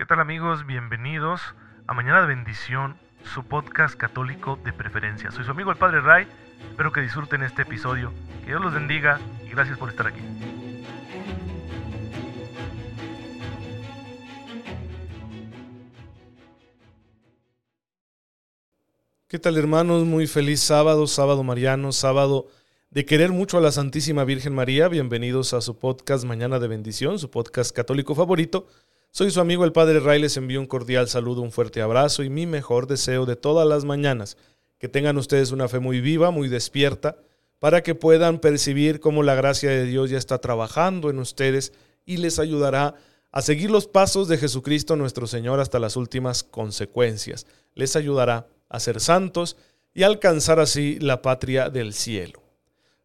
¿Qué tal amigos? Bienvenidos a Mañana de Bendición, su podcast católico de preferencia. Soy su amigo el Padre Ray, espero que disfruten este episodio, que Dios los bendiga y gracias por estar aquí. ¿Qué tal hermanos? Muy feliz sábado, sábado mariano, sábado de querer mucho a la Santísima Virgen María. Bienvenidos a su podcast Mañana de Bendición, su podcast católico favorito. Soy su amigo el Padre Ray, les envío un cordial saludo, un fuerte abrazo y mi mejor deseo de todas las mañanas. Que tengan ustedes una fe muy viva, muy despierta, para que puedan percibir cómo la gracia de Dios ya está trabajando en ustedes y les ayudará a seguir los pasos de Jesucristo nuestro Señor hasta las últimas consecuencias. Les ayudará a ser santos y alcanzar así la patria del cielo.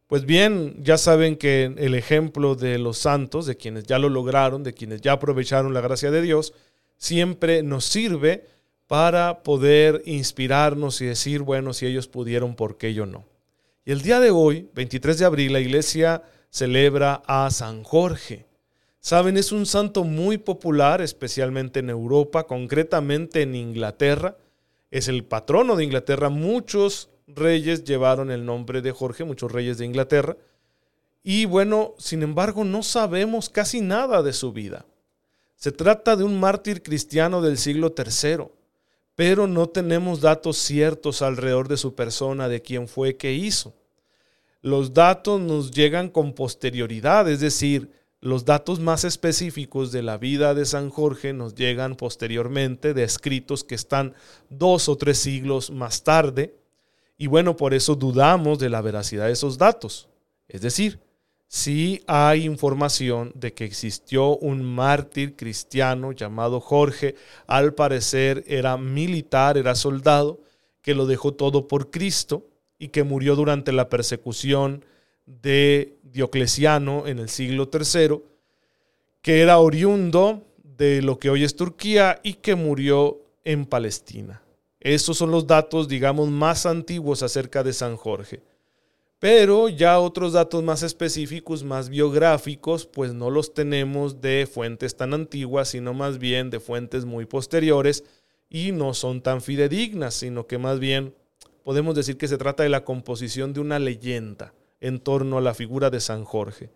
Pues bien, ya saben que el ejemplo de los santos, de quienes ya lo lograron, de quienes ya aprovecharon la gracia de Dios, siempre nos sirve para poder inspirarnos y decir, bueno, si ellos pudieron, ¿por qué yo no? Y el día de hoy, 23 de abril, la iglesia celebra a San Jorge. Saben, es un santo muy popular, especialmente en Europa, concretamente en Inglaterra. Es el patrono de Inglaterra. Muchos reyes llevaron el nombre de Jorge, muchos reyes de Inglaterra. Y bueno, sin embargo, no sabemos casi nada de su vida. Se trata de un mártir cristiano del siglo III, pero no tenemos datos ciertos alrededor de su persona, de quién fue, qué hizo. Los datos nos llegan con posterioridad, es decir, los datos más específicos de la vida de San Jorge nos llegan posteriormente de escritos que están dos o tres siglos más tarde y bueno, por eso dudamos de la veracidad de esos datos. Es decir, si hay información de que existió un mártir cristiano llamado Jorge, al parecer era militar, era soldado, que lo dejó todo por Cristo y que murió durante la persecución de Diocleciano en el siglo III, que era oriundo de lo que hoy es Turquía y que murió en Palestina. Esos son los datos, digamos, más antiguos acerca de San Jorge. Pero ya otros datos más específicos, más biográficos, pues no los tenemos de fuentes tan antiguas, sino más bien de fuentes muy posteriores y no son tan fidedignas, sino que más bien podemos decir que se trata de la composición de una leyenda en torno a la figura de San Jorge.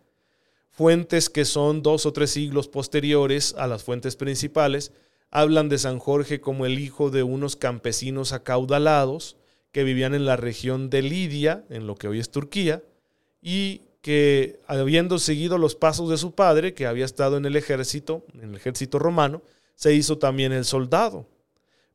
Fuentes que son dos o tres siglos posteriores a las fuentes principales, hablan de San Jorge como el hijo de unos campesinos acaudalados que vivían en la región de Lidia, en lo que hoy es Turquía, y que habiendo seguido los pasos de su padre, que había estado en el ejército, en el ejército romano, se hizo también el soldado.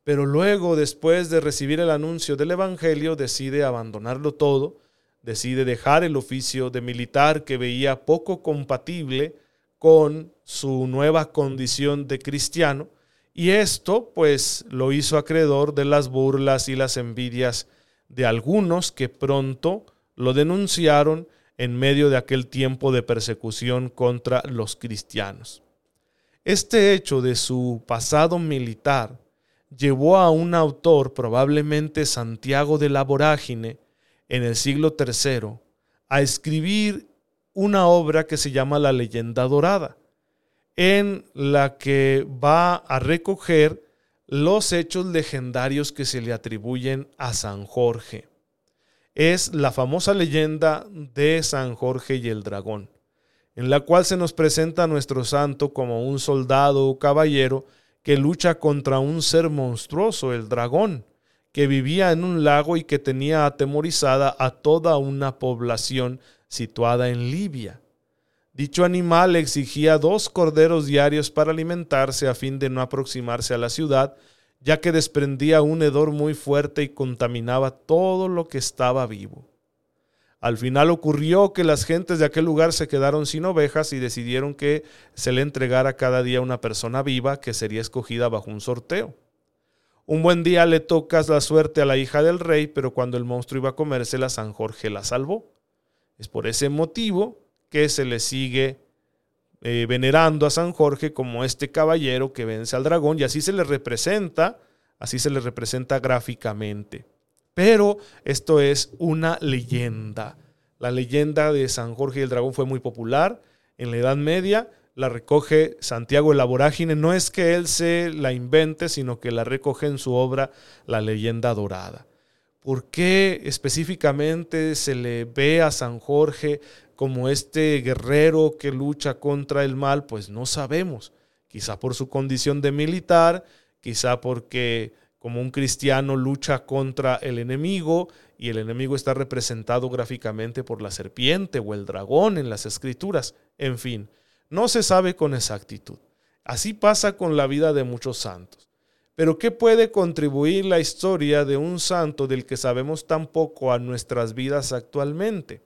Pero luego, después de recibir el anuncio del Evangelio, decide abandonarlo todo, decide dejar el oficio de militar que veía poco compatible con su nueva condición de cristiano y esto pues lo hizo acreedor de las burlas y las envidias de algunos que pronto lo denunciaron en medio de aquel tiempo de persecución contra los cristianos. Este hecho de su pasado militar llevó a un autor, probablemente Santiago de la Vorágine, en el siglo III, a escribir una obra que se llama La leyenda dorada en la que va a recoger los hechos legendarios que se le atribuyen a San Jorge. Es la famosa leyenda de San Jorge y el dragón, en la cual se nos presenta a nuestro santo como un soldado o caballero que lucha contra un ser monstruoso, el dragón, que vivía en un lago y que tenía atemorizada a toda una población situada en Libia. Dicho animal exigía dos corderos diarios para alimentarse a fin de no aproximarse a la ciudad, ya que desprendía un hedor muy fuerte y contaminaba todo lo que estaba vivo. Al final ocurrió que las gentes de aquel lugar se quedaron sin ovejas y decidieron que se le entregara cada día una persona viva que sería escogida bajo un sorteo. Un buen día le tocas la suerte a la hija del rey, pero cuando el monstruo iba a comérsela, San Jorge la salvó. Es por ese motivo que se le sigue eh, venerando a San Jorge como este caballero que vence al dragón y así se le representa, así se le representa gráficamente. Pero esto es una leyenda. La leyenda de San Jorge y el dragón fue muy popular en la Edad Media, la recoge Santiago de la Vorágine. No es que él se la invente, sino que la recoge en su obra La leyenda dorada. ¿Por qué específicamente se le ve a San Jorge como este guerrero que lucha contra el mal? Pues no sabemos. Quizá por su condición de militar, quizá porque como un cristiano lucha contra el enemigo y el enemigo está representado gráficamente por la serpiente o el dragón en las escrituras. En fin, no se sabe con exactitud. Así pasa con la vida de muchos santos. Pero ¿qué puede contribuir la historia de un santo del que sabemos tan poco a nuestras vidas actualmente?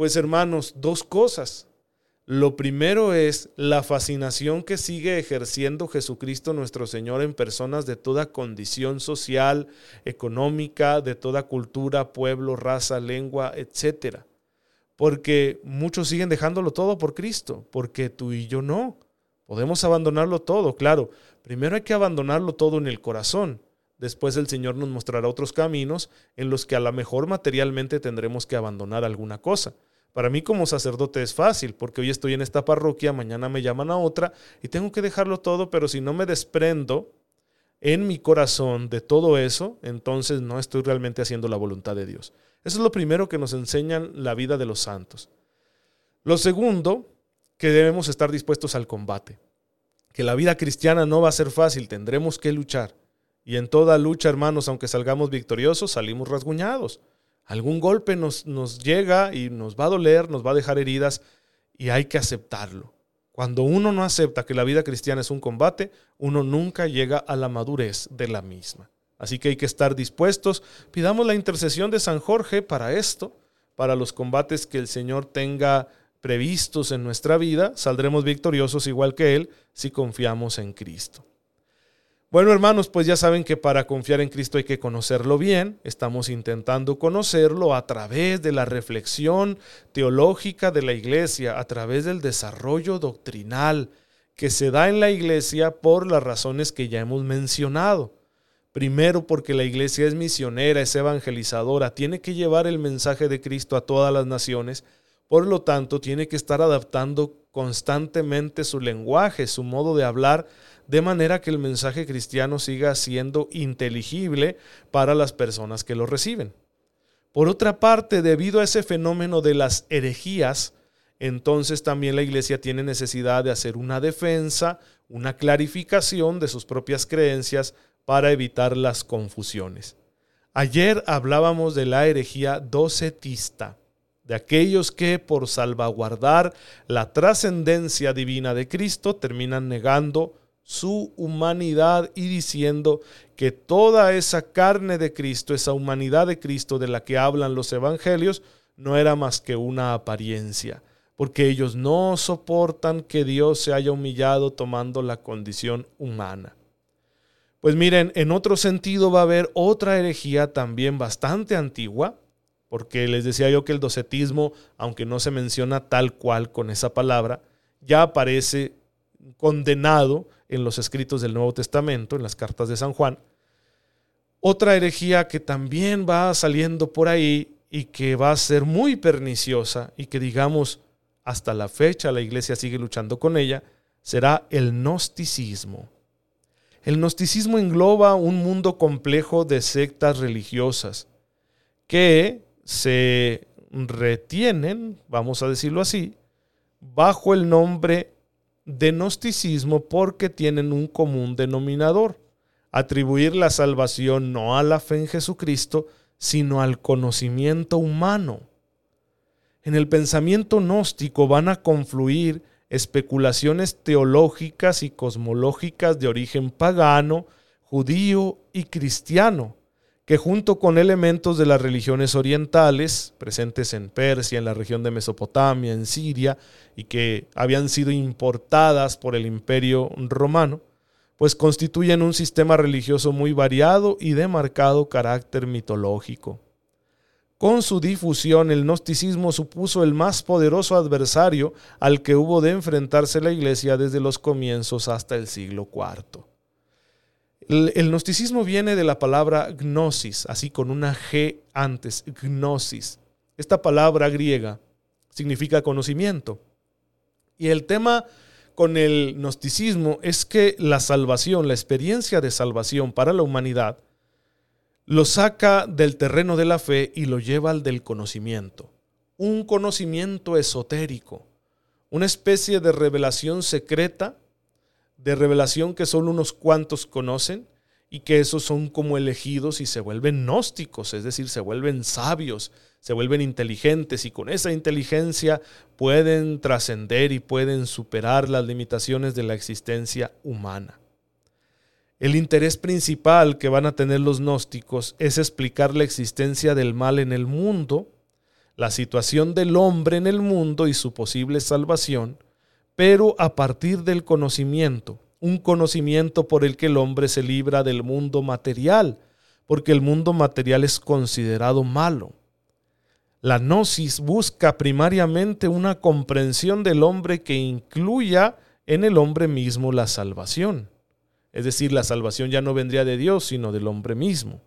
Pues hermanos, dos cosas. Lo primero es la fascinación que sigue ejerciendo Jesucristo nuestro Señor en personas de toda condición social, económica, de toda cultura, pueblo, raza, lengua, etc. Porque muchos siguen dejándolo todo por Cristo, porque tú y yo no. Podemos abandonarlo todo, claro. Primero hay que abandonarlo todo en el corazón. Después el Señor nos mostrará otros caminos en los que a lo mejor materialmente tendremos que abandonar alguna cosa. Para mí como sacerdote es fácil, porque hoy estoy en esta parroquia, mañana me llaman a otra y tengo que dejarlo todo, pero si no me desprendo en mi corazón de todo eso, entonces no estoy realmente haciendo la voluntad de Dios. Eso es lo primero que nos enseñan la vida de los santos. Lo segundo, que debemos estar dispuestos al combate. Que la vida cristiana no va a ser fácil, tendremos que luchar. Y en toda lucha, hermanos, aunque salgamos victoriosos, salimos rasguñados algún golpe nos, nos llega y nos va a doler, nos va a dejar heridas y hay que aceptarlo. Cuando uno no acepta que la vida cristiana es un combate, uno nunca llega a la madurez de la misma. Así que hay que estar dispuestos. Pidamos la intercesión de San Jorge para esto, para los combates que el Señor tenga previstos en nuestra vida. Saldremos victoriosos igual que Él si confiamos en Cristo. Bueno, hermanos, pues ya saben que para confiar en Cristo hay que conocerlo bien. Estamos intentando conocerlo a través de la reflexión teológica de la iglesia, a través del desarrollo doctrinal que se da en la iglesia por las razones que ya hemos mencionado. Primero porque la iglesia es misionera, es evangelizadora, tiene que llevar el mensaje de Cristo a todas las naciones, por lo tanto tiene que estar adaptando constantemente su lenguaje, su modo de hablar de manera que el mensaje cristiano siga siendo inteligible para las personas que lo reciben. Por otra parte, debido a ese fenómeno de las herejías, entonces también la iglesia tiene necesidad de hacer una defensa, una clarificación de sus propias creencias para evitar las confusiones. Ayer hablábamos de la herejía docetista, de aquellos que por salvaguardar la trascendencia divina de Cristo terminan negando su humanidad y diciendo que toda esa carne de Cristo, esa humanidad de Cristo de la que hablan los evangelios, no era más que una apariencia, porque ellos no soportan que Dios se haya humillado tomando la condición humana. Pues miren, en otro sentido va a haber otra herejía también bastante antigua, porque les decía yo que el docetismo, aunque no se menciona tal cual con esa palabra, ya aparece condenado en los escritos del Nuevo Testamento, en las cartas de San Juan. Otra herejía que también va saliendo por ahí y que va a ser muy perniciosa y que digamos hasta la fecha la iglesia sigue luchando con ella, será el gnosticismo. El gnosticismo engloba un mundo complejo de sectas religiosas que se retienen, vamos a decirlo así, bajo el nombre de gnosticismo porque tienen un común denominador, atribuir la salvación no a la fe en Jesucristo, sino al conocimiento humano. En el pensamiento gnóstico van a confluir especulaciones teológicas y cosmológicas de origen pagano, judío y cristiano, que junto con elementos de las religiones orientales, presentes en Persia, en la región de Mesopotamia, en Siria, y que habían sido importadas por el imperio romano, pues constituyen un sistema religioso muy variado y de marcado carácter mitológico. Con su difusión, el gnosticismo supuso el más poderoso adversario al que hubo de enfrentarse la Iglesia desde los comienzos hasta el siglo IV. El, gnosticismo viene de la palabra gnosis, así con una G antes, gnosis. Esta palabra griega significa conocimiento. Y el tema con el gnosticismo es que la salvación, la experiencia de salvación para la humanidad, lo saca del terreno de la fe y lo lleva al del conocimiento. Un conocimiento esotérico, una especie de revelación secreta, de revelación que solo unos cuantos conocen y que esos son como elegidos y se vuelven gnósticos, es decir, se vuelven sabios, se vuelven inteligentes y con esa inteligencia pueden trascender y pueden superar las limitaciones de la existencia humana. El interés principal que van a tener los gnósticos es explicar la existencia del mal en el mundo, la situación del hombre en el mundo y su posible salvación, pero a partir del conocimiento, un conocimiento por el que el hombre se libra del mundo material, porque el mundo material es considerado malo. La gnosis busca primariamente una comprensión del hombre que incluya en el hombre mismo la salvación. Es decir, la salvación ya no vendría de Dios, sino del hombre mismo.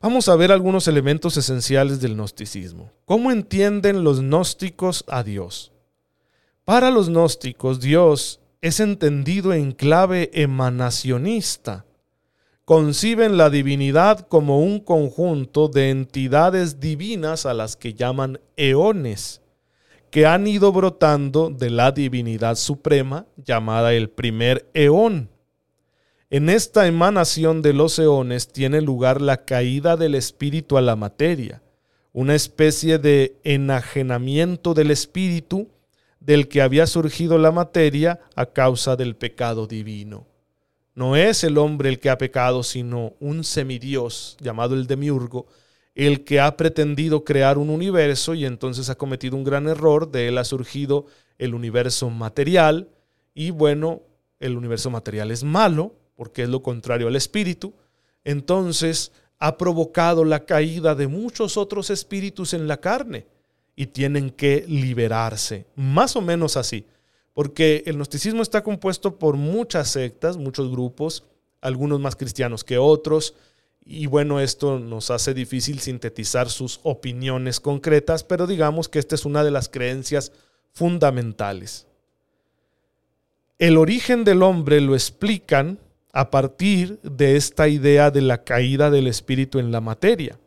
Vamos a ver algunos elementos esenciales del gnosticismo. ¿Cómo entienden los gnósticos a Dios? Para los gnósticos, Dios es entendido en clave emanacionista conciben la divinidad como un conjunto de entidades divinas a las que llaman eones, que han ido brotando de la divinidad suprema llamada el primer eón. En esta emanación de los eones tiene lugar la caída del espíritu a la materia, una especie de enajenamiento del espíritu del que había surgido la materia a causa del pecado divino. No es el hombre el que ha pecado, sino un semidios llamado el demiurgo, el que ha pretendido crear un universo y entonces ha cometido un gran error. De él ha surgido el universo material y bueno, el universo material es malo porque es lo contrario al espíritu. Entonces ha provocado la caída de muchos otros espíritus en la carne y tienen que liberarse. Más o menos así porque el gnosticismo está compuesto por muchas sectas, muchos grupos, algunos más cristianos que otros, y bueno, esto nos hace difícil sintetizar sus opiniones concretas, pero digamos que esta es una de las creencias fundamentales. El origen del hombre lo explican a partir de esta idea de la caída del espíritu en la materia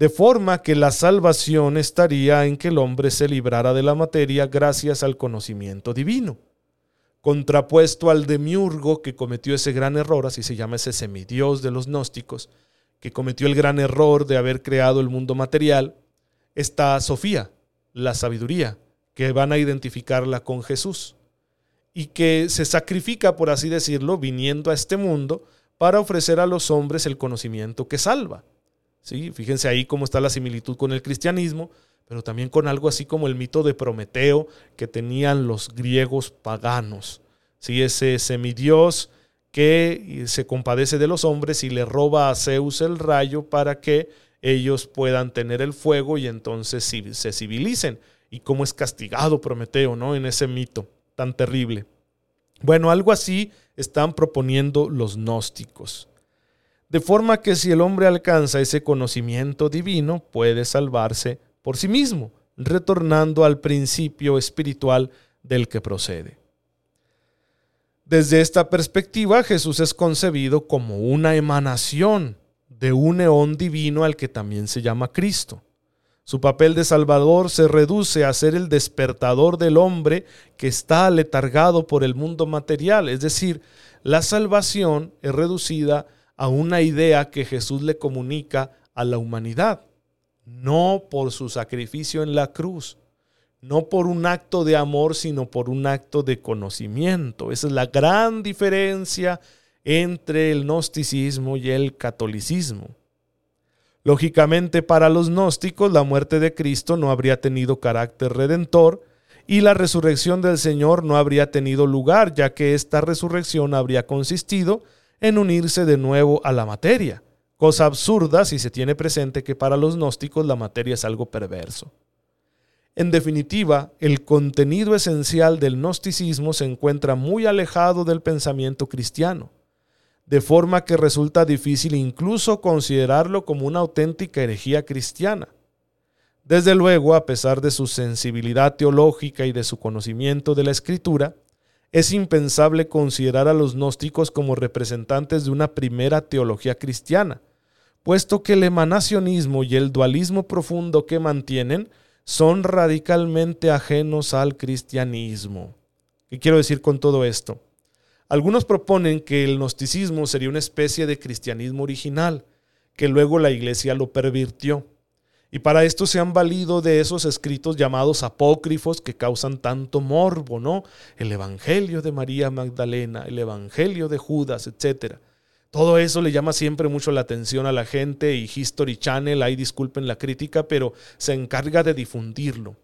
de forma que la salvación estaría en que el hombre se librara de la materia gracias al conocimiento divino, contrapuesto al demiurgo que cometió ese gran error, así se llama ese semidios de los gnósticos, que cometió el gran error de haber creado el mundo material, está Sofía, la sabiduría, que van a identificarla con Jesús y que se sacrifica, por así decirlo, viniendo a este mundo para ofrecer a los hombres el conocimiento que salva. ¿Sí? Fíjense ahí cómo está la similitud con el cristianismo, pero también con algo así como el mito de Prometeo que tenían los griegos paganos. ¿sí? Ese semidios que se compadece de los hombres y le roba a Zeus el rayo para que ellos puedan tener el fuego y entonces se civilicen. Y cómo es castigado Prometeo, ¿no? En ese mito tan terrible. Bueno, algo así están proponiendo los gnósticos. De forma que si el hombre alcanza ese conocimiento divino, puede salvarse por sí mismo, retornando al principio espiritual del que procede. Desde esta perspectiva, Jesús es concebido como una emanación de un eón divino al que también se llama Cristo. Su papel de Salvador se reduce a ser el despertador del hombre que está aletargado por el mundo material, es decir, la salvación es reducida a una idea que Jesús le comunica a la humanidad, no por su sacrificio en la cruz, no por un acto de amor, sino por un acto de conocimiento. Esa es la gran diferencia entre el gnosticismo y el catolicismo. Lógicamente para los gnósticos la muerte de Cristo no habría tenido carácter redentor y la resurrección del Señor no habría tenido lugar, ya que esta resurrección habría consistido en unirse de nuevo a la materia, cosa absurda si se tiene presente que para los gnósticos la materia es algo perverso. En definitiva, el contenido esencial del gnosticismo se encuentra muy alejado del pensamiento cristiano, de forma que resulta difícil incluso considerarlo como una auténtica herejía cristiana. Desde luego, a pesar de su sensibilidad teológica y de su conocimiento de la escritura, es impensable considerar a los gnósticos como representantes de una primera teología cristiana, puesto que el emanacionismo y el dualismo profundo que mantienen son radicalmente ajenos al cristianismo. ¿Qué quiero decir con todo esto? Algunos proponen que el gnosticismo sería una especie de cristianismo original, que luego la iglesia lo pervirtió. Y para esto se han valido de esos escritos llamados apócrifos que causan tanto morbo, ¿no? El Evangelio de María Magdalena, el Evangelio de Judas, etc. Todo eso le llama siempre mucho la atención a la gente y History Channel, ahí disculpen la crítica, pero se encarga de difundirlo.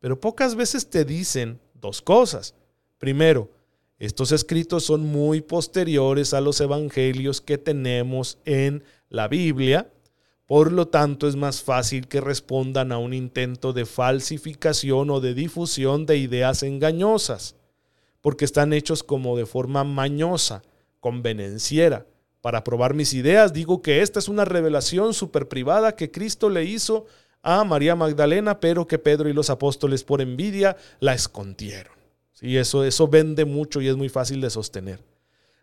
Pero pocas veces te dicen dos cosas. Primero, estos escritos son muy posteriores a los evangelios que tenemos en la Biblia por lo tanto, es más fácil que respondan a un intento de falsificación o de difusión de ideas engañosas, porque están hechos como de forma mañosa, convenenciera. Para probar mis ideas, digo que esta es una revelación súper privada que Cristo le hizo a María Magdalena, pero que Pedro y los apóstoles por envidia la escondieron. Sí, eso, eso vende mucho y es muy fácil de sostener.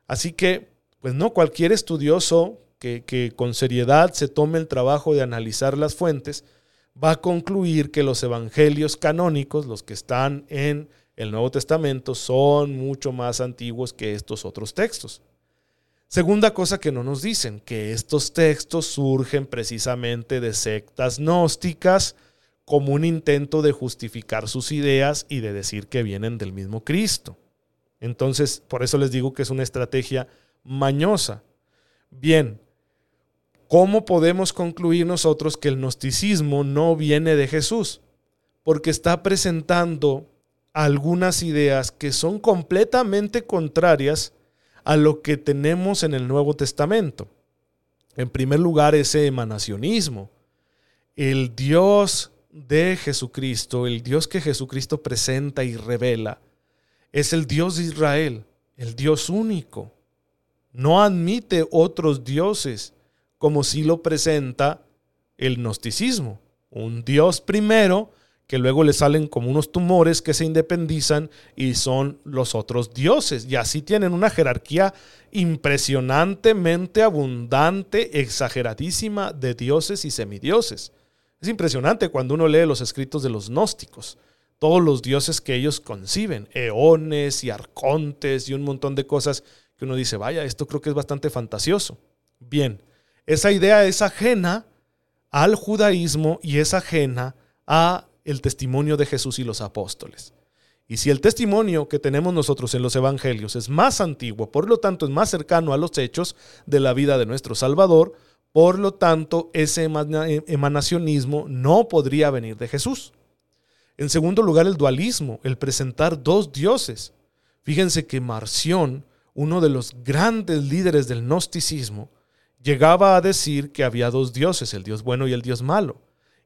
Así que, pues no, cualquier estudioso que, con seriedad se tome el trabajo de analizar las fuentes, va a concluir que los evangelios canónicos, los que están en el Nuevo Testamento, son mucho más antiguos que estos otros textos. Segunda cosa que no nos dicen, que estos textos surgen precisamente de sectas gnósticas como un intento de justificar sus ideas y de decir que vienen del mismo Cristo. Entonces, por eso les digo que es una estrategia mañosa. Bien, ¿Cómo podemos concluir nosotros que el gnosticismo no viene de Jesús? Porque está presentando algunas ideas que son completamente contrarias a lo que tenemos en el Nuevo Testamento. En primer lugar, ese emanacionismo. El Dios de Jesucristo, el Dios que Jesucristo presenta y revela, es el Dios de Israel, el Dios único. No admite otros dioses como si lo presenta el gnosticismo. Un Dios primero, que luego le salen como unos tumores que se independizan y son los otros dioses. Y así tienen una jerarquía impresionantemente abundante, exageradísima de dioses y semidioses. Es impresionante cuando uno lee los escritos de los gnósticos, todos los dioses que ellos conciben, eones y arcontes y un montón de cosas que uno dice, vaya, esto creo que es bastante fantasioso. Bien, esa idea es ajena al judaísmo y es ajena a el testimonio de Jesús y los apóstoles. Y si el testimonio que tenemos nosotros en los evangelios es más antiguo, por lo tanto es más cercano a los hechos de la vida de nuestro Salvador, por lo tanto ese emanacionismo no podría venir de Jesús. En segundo lugar, el dualismo, el presentar dos dioses. Fíjense que Marción, uno de los grandes líderes del gnosticismo, llegaba a decir que había dos dioses, el Dios bueno y el Dios malo.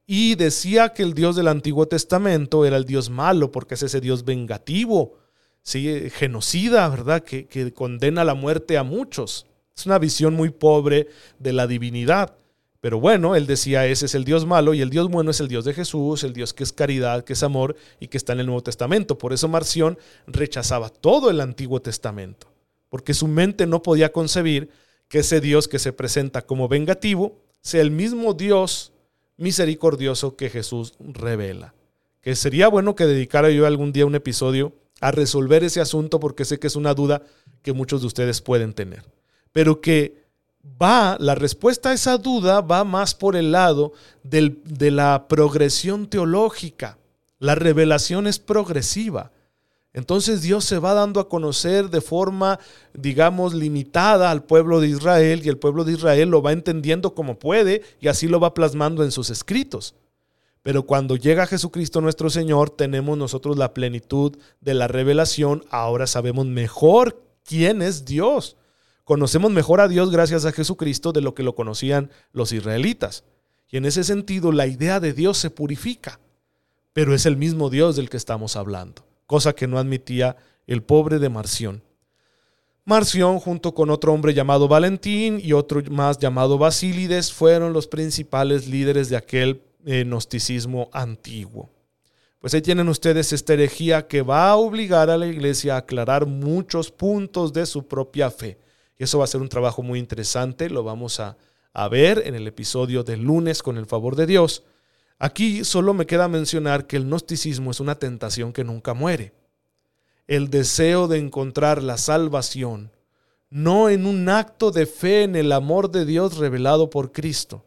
Y decía que el Dios del Antiguo Testamento era el Dios malo, porque es ese Dios vengativo, ¿sí? genocida, ¿verdad? Que, que condena la muerte a muchos. Es una visión muy pobre de la divinidad. Pero bueno, él decía, ese es el Dios malo y el Dios bueno es el Dios de Jesús, el Dios que es caridad, que es amor y que está en el Nuevo Testamento. Por eso Marción rechazaba todo el Antiguo Testamento, porque su mente no podía concebir que ese Dios que se presenta como vengativo sea el mismo Dios misericordioso que Jesús revela. Que sería bueno que dedicara yo algún día un episodio a resolver ese asunto porque sé que es una duda que muchos de ustedes pueden tener. Pero que va, la respuesta a esa duda va más por el lado de la progresión teológica. La revelación es progresiva. Entonces Dios se va dando a conocer de forma, digamos, limitada al pueblo de Israel y el pueblo de Israel lo va entendiendo como puede y así lo va plasmando en sus escritos. Pero cuando llega Jesucristo nuestro Señor, tenemos nosotros la plenitud de la revelación, ahora sabemos mejor quién es Dios. Conocemos mejor a Dios gracias a Jesucristo de lo que lo conocían los israelitas. Y en ese sentido la idea de Dios se purifica, pero es el mismo Dios del que estamos hablando cosa que no admitía el pobre de Marción. Marción, junto con otro hombre llamado Valentín y otro más llamado Basílides, fueron los principales líderes de aquel eh, gnosticismo antiguo. Pues ahí tienen ustedes esta herejía que va a obligar a la iglesia a aclarar muchos puntos de su propia fe. Y eso va a ser un trabajo muy interesante, lo vamos a, a ver en el episodio del lunes con el favor de Dios. Aquí solo me queda mencionar que el gnosticismo es una tentación que nunca muere. El deseo de encontrar la salvación, no en un acto de fe en el amor de Dios revelado por Cristo,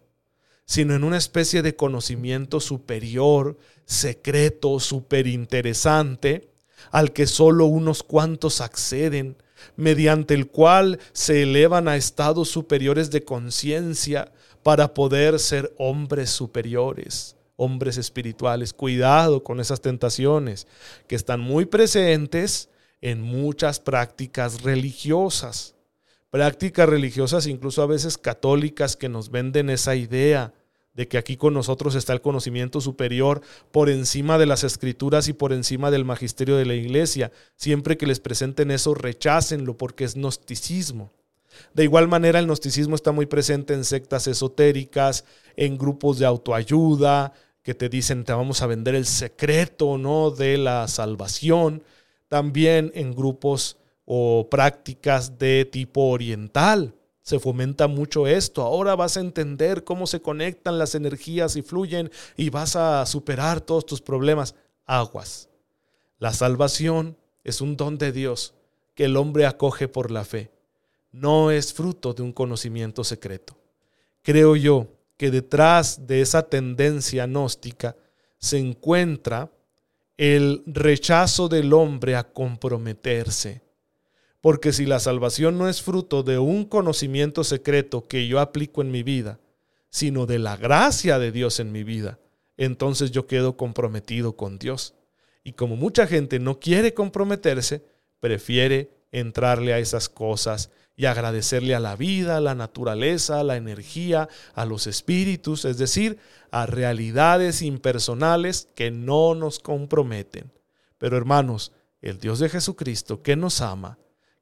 sino en una especie de conocimiento superior, secreto, superinteresante, al que solo unos cuantos acceden, mediante el cual se elevan a estados superiores de conciencia para poder ser hombres superiores, hombres espirituales. Cuidado con esas tentaciones que están muy presentes en muchas prácticas religiosas. Prácticas religiosas incluso a veces católicas que nos venden esa idea de que aquí con nosotros está el conocimiento superior por encima de las escrituras y por encima del magisterio de la iglesia. Siempre que les presenten eso, rechácenlo porque es gnosticismo. De igual manera, el gnosticismo está muy presente en sectas esotéricas, en grupos de autoayuda, que te dicen te vamos a vender el secreto ¿no? de la salvación. También en grupos o prácticas de tipo oriental, se fomenta mucho esto. Ahora vas a entender cómo se conectan las energías y fluyen y vas a superar todos tus problemas. Aguas. La salvación es un don de Dios que el hombre acoge por la fe. No es fruto de un conocimiento secreto. Creo yo que detrás de esa tendencia gnóstica se encuentra el rechazo del hombre a comprometerse porque si la salvación no es fruto de un conocimiento secreto que yo aplico en mi vida, sino de la gracia de Dios en mi vida, entonces yo quedo comprometido con Dios. Y como mucha gente no quiere comprometerse, prefiere entrarle a esas cosas y agradecerle a la vida, a la naturaleza, a la energía, a los espíritus, es decir, a realidades impersonales que no nos comprometen. Pero hermanos, el Dios de Jesucristo que nos ama,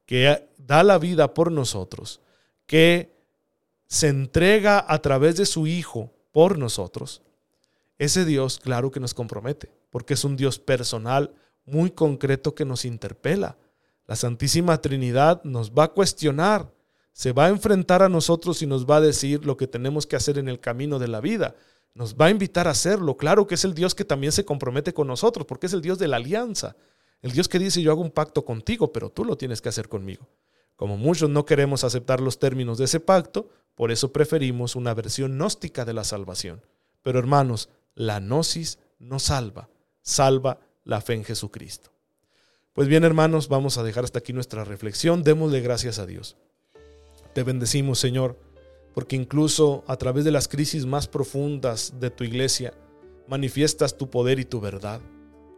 que da la vida por nosotros, que se entrega a través de su Hijo por nosotros, ese Dios claro que nos compromete, porque es un Dios personal, muy concreto que nos interpela. La Santísima Trinidad nos va a cuestionar, se va a enfrentar a nosotros y nos va a decir lo que tenemos que hacer en el camino de la vida. Nos va a invitar a hacerlo. Claro que es el Dios que también se compromete con nosotros, porque es el Dios de la alianza. El Dios que dice yo hago un pacto contigo, pero tú lo tienes que hacer conmigo. Como muchos no queremos aceptar los términos de ese pacto, por eso preferimos una versión gnóstica de la salvación. Pero hermanos, la gnosis no salva, salva la fe en Jesucristo. Pues bien, hermanos, vamos a dejar hasta aquí nuestra reflexión. Démosle gracias a Dios. Te bendecimos, Señor, porque incluso a través de las crisis más profundas de tu iglesia, manifiestas tu poder y tu verdad.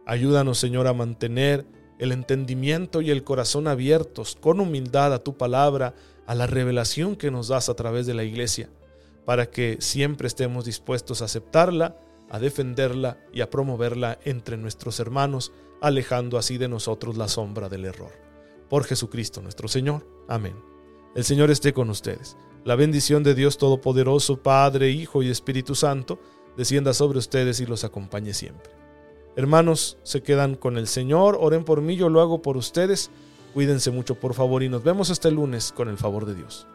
Ayúdanos, Señor, a mantener el entendimiento y el corazón abiertos con humildad a tu palabra, a la revelación que nos das a través de la iglesia, para que siempre estemos dispuestos a aceptarla, a defenderla y a promoverla entre nuestros hermanos, alejando así de nosotros la sombra del error. Por Jesucristo nuestro Señor. Amén. El Señor esté con ustedes. La bendición de Dios Todopoderoso, Padre, Hijo y Espíritu Santo, descienda sobre ustedes y los acompañe siempre. Hermanos, se quedan con el Señor, oren por mí, yo lo hago por ustedes. Cuídense mucho, por favor, y nos vemos este lunes con el favor de Dios.